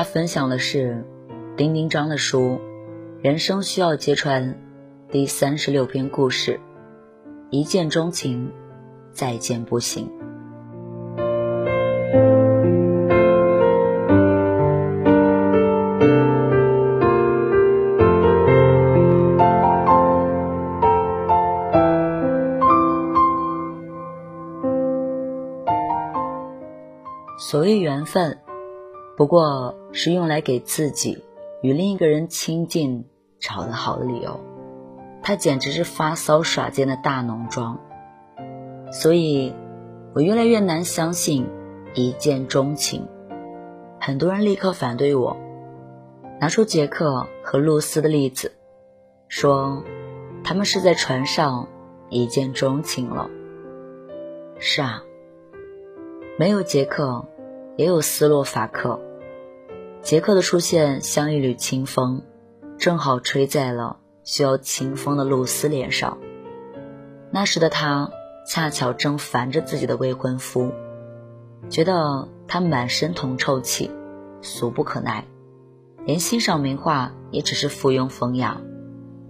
家分享的是丁丁章的书《人生需要揭穿》第三十六篇故事：一见钟情，再见不行。所谓缘分。不过是用来给自己与另一个人亲近找的好的理由，他简直是发骚耍贱的大浓妆。所以，我越来越难相信一见钟情。很多人立刻反对我，拿出杰克和露丝的例子，说他们是在船上一见钟情了。是啊，没有杰克，也有斯洛伐克。杰克的出现像一缕清风，正好吹在了需要清风的露丝脸上。那时的他恰巧正烦着自己的未婚夫，觉得他满身铜臭气，俗不可耐，连欣赏名画也只是附庸风雅。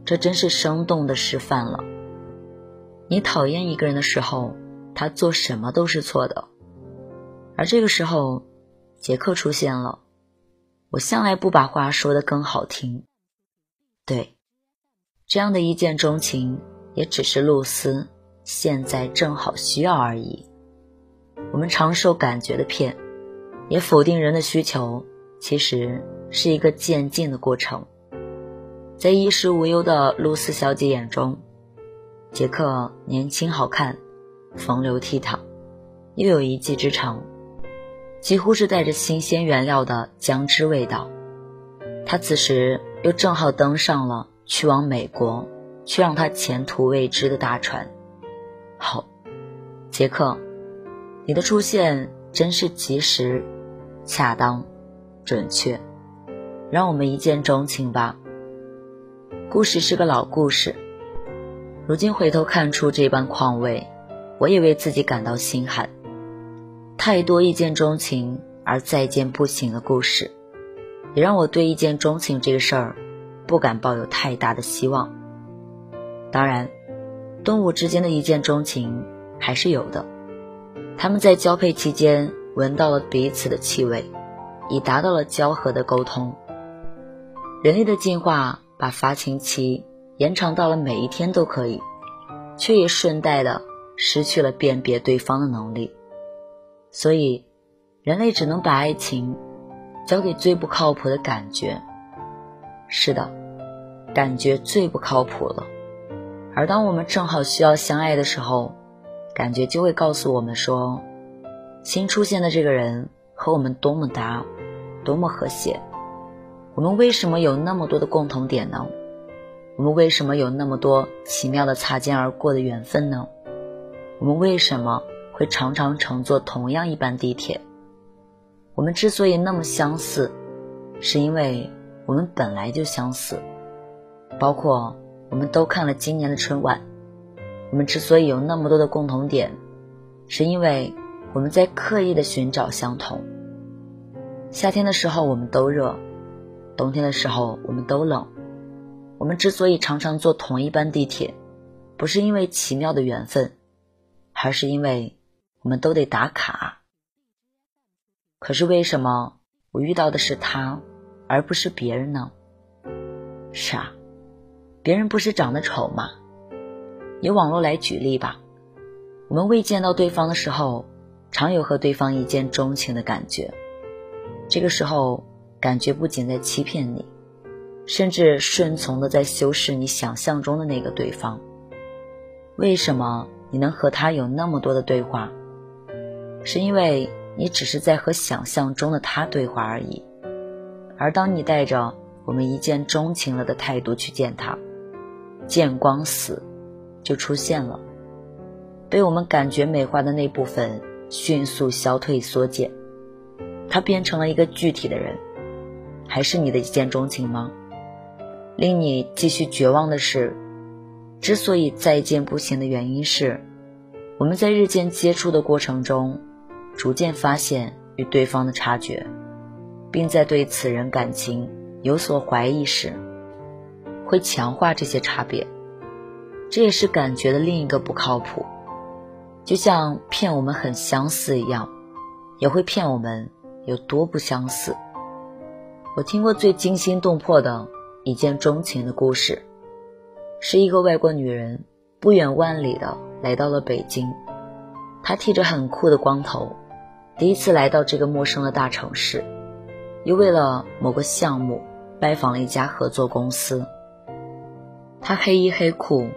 这真是生动的示范了：你讨厌一个人的时候，他做什么都是错的。而这个时候，杰克出现了。我向来不把话说得更好听，对，这样的一见钟情也只是露丝现在正好需要而已。我们常受感觉的骗，也否定人的需求，其实是一个渐进的过程。在衣食无忧的露丝小姐眼中，杰克年轻好看，风流倜傥，又有一技之长。几乎是带着新鲜原料的姜汁味道。他此时又正好登上了去往美国、却让他前途未知的大船。好，杰克，你的出现真是及时、恰当、准确，让我们一见钟情吧。故事是个老故事，如今回头看出这般况味，我也为自己感到心寒。太多一见钟情而再见不行的故事，也让我对一见钟情这个事儿不敢抱有太大的希望。当然，动物之间的一见钟情还是有的，他们在交配期间闻到了彼此的气味，已达到了交合的沟通。人类的进化把发情期延长到了每一天都可以，却也顺带的失去了辨别对方的能力。所以，人类只能把爱情交给最不靠谱的感觉。是的，感觉最不靠谱了。而当我们正好需要相爱的时候，感觉就会告诉我们说，新出现的这个人和我们多么搭，多么和谐。我们为什么有那么多的共同点呢？我们为什么有那么多奇妙的擦肩而过的缘分呢？我们为什么？会常常乘坐同样一班地铁。我们之所以那么相似，是因为我们本来就相似。包括我们都看了今年的春晚。我们之所以有那么多的共同点，是因为我们在刻意的寻找相同。夏天的时候我们都热，冬天的时候我们都冷。我们之所以常常坐同一班地铁，不是因为奇妙的缘分，而是因为。我们都得打卡，可是为什么我遇到的是他，而不是别人呢？是啊，别人不是长得丑吗？以网络来举例吧，我们未见到对方的时候，常有和对方一见钟情的感觉。这个时候，感觉不仅在欺骗你，甚至顺从的在修饰你想象中的那个对方。为什么你能和他有那么多的对话？是因为你只是在和想象中的他对话而已。而当你带着我们一见钟情了的态度去见他，见光死就出现了，被我们感觉美化的那部分迅速消退缩减，他变成了一个具体的人，还是你的一见钟情吗？令你继续绝望的是，之所以再见不行的原因是，我们在日渐接触的过程中，逐渐发现与对方的差距。并在对此人感情有所怀疑时，会强化这些差别。这也是感觉的另一个不靠谱，就像骗我们很相似一样，也会骗我们有多不相似。我听过最惊心动魄的一见钟情的故事，是一个外国女人不远万里的来到了北京，她剃着很酷的光头，第一次来到这个陌生的大城市。又为了某个项目拜访了一家合作公司。他黑衣黑裤，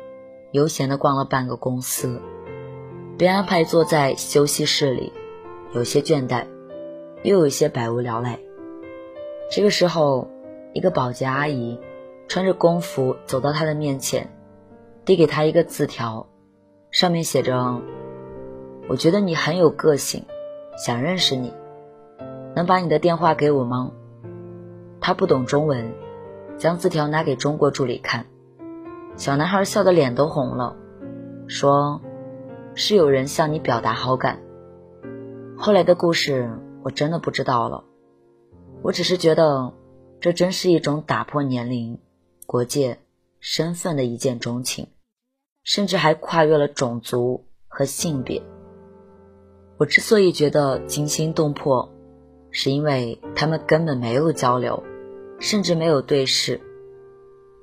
悠闲地逛了半个公司，被安排坐在休息室里，有些倦怠，又有些百无聊赖。这个时候，一个保洁阿姨穿着工服走到他的面前，递给他一个字条，上面写着：“我觉得你很有个性，想认识你。”能把你的电话给我吗？他不懂中文，将字条拿给中国助理看。小男孩笑得脸都红了，说：“是有人向你表达好感。”后来的故事我真的不知道了。我只是觉得，这真是一种打破年龄、国界、身份的一见钟情，甚至还跨越了种族和性别。我之所以觉得惊心动魄。是因为他们根本没有交流，甚至没有对视。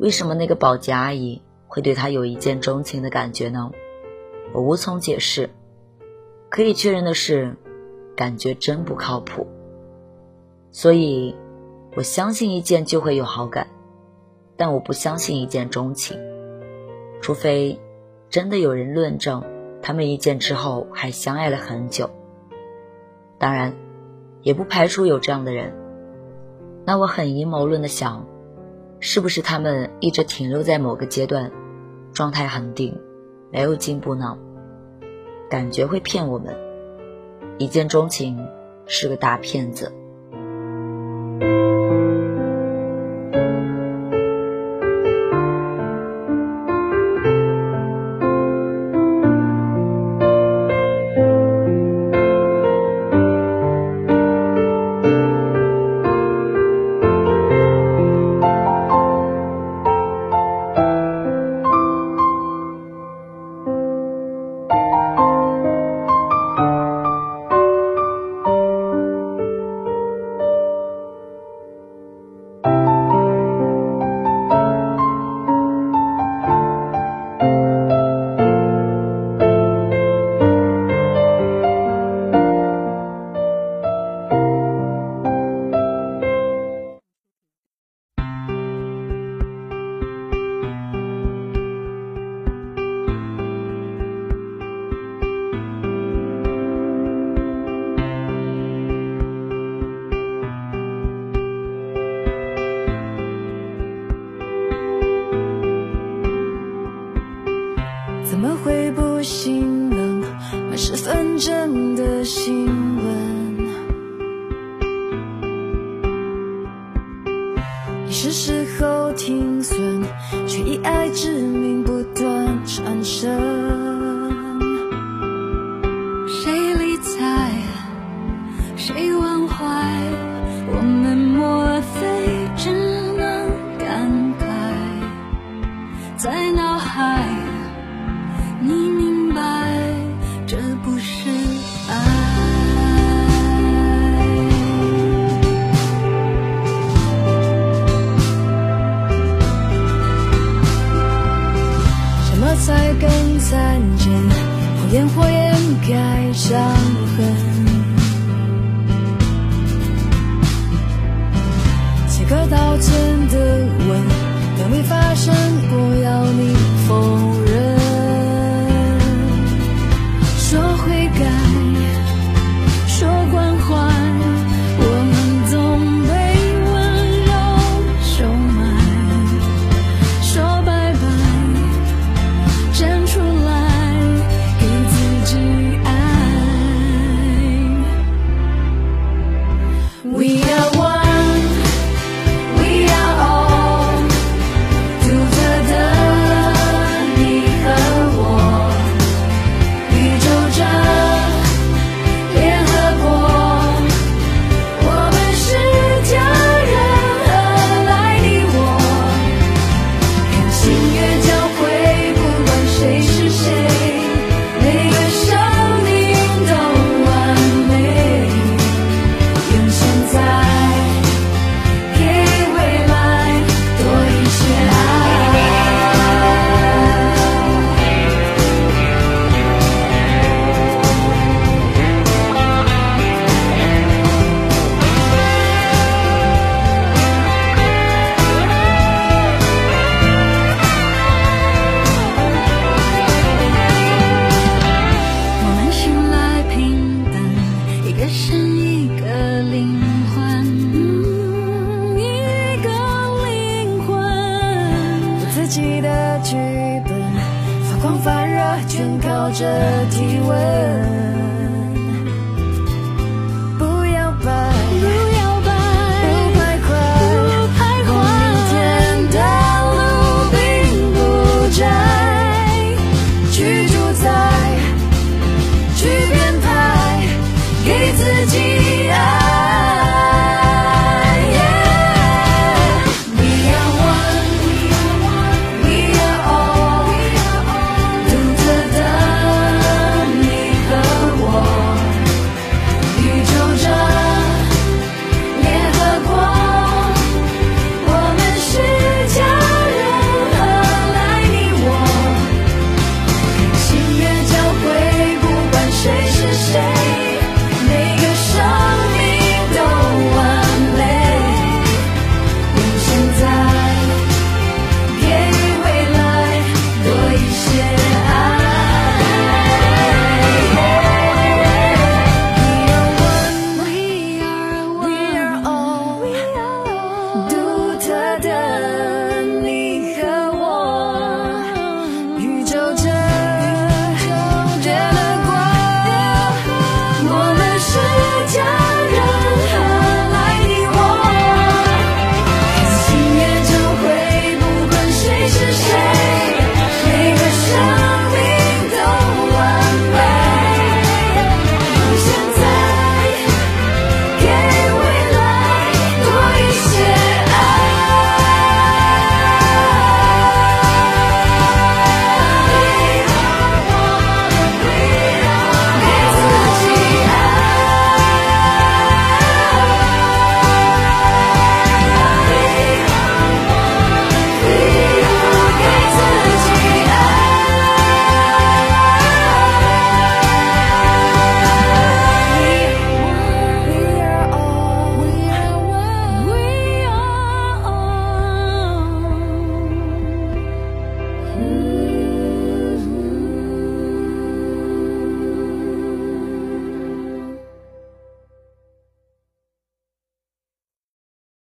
为什么那个保洁阿姨会对他有一见钟情的感觉呢？我无从解释。可以确认的是，感觉真不靠谱。所以，我相信一见就会有好感，但我不相信一见钟情，除非真的有人论证他们一见之后还相爱了很久。当然。也不排除有这样的人，那我很阴谋论的想，是不是他们一直停留在某个阶段，状态恒定，没有进步呢？感觉会骗我们，一见钟情是个大骗子。认真的新闻。你是时候停损，却以爱之名不断缠身。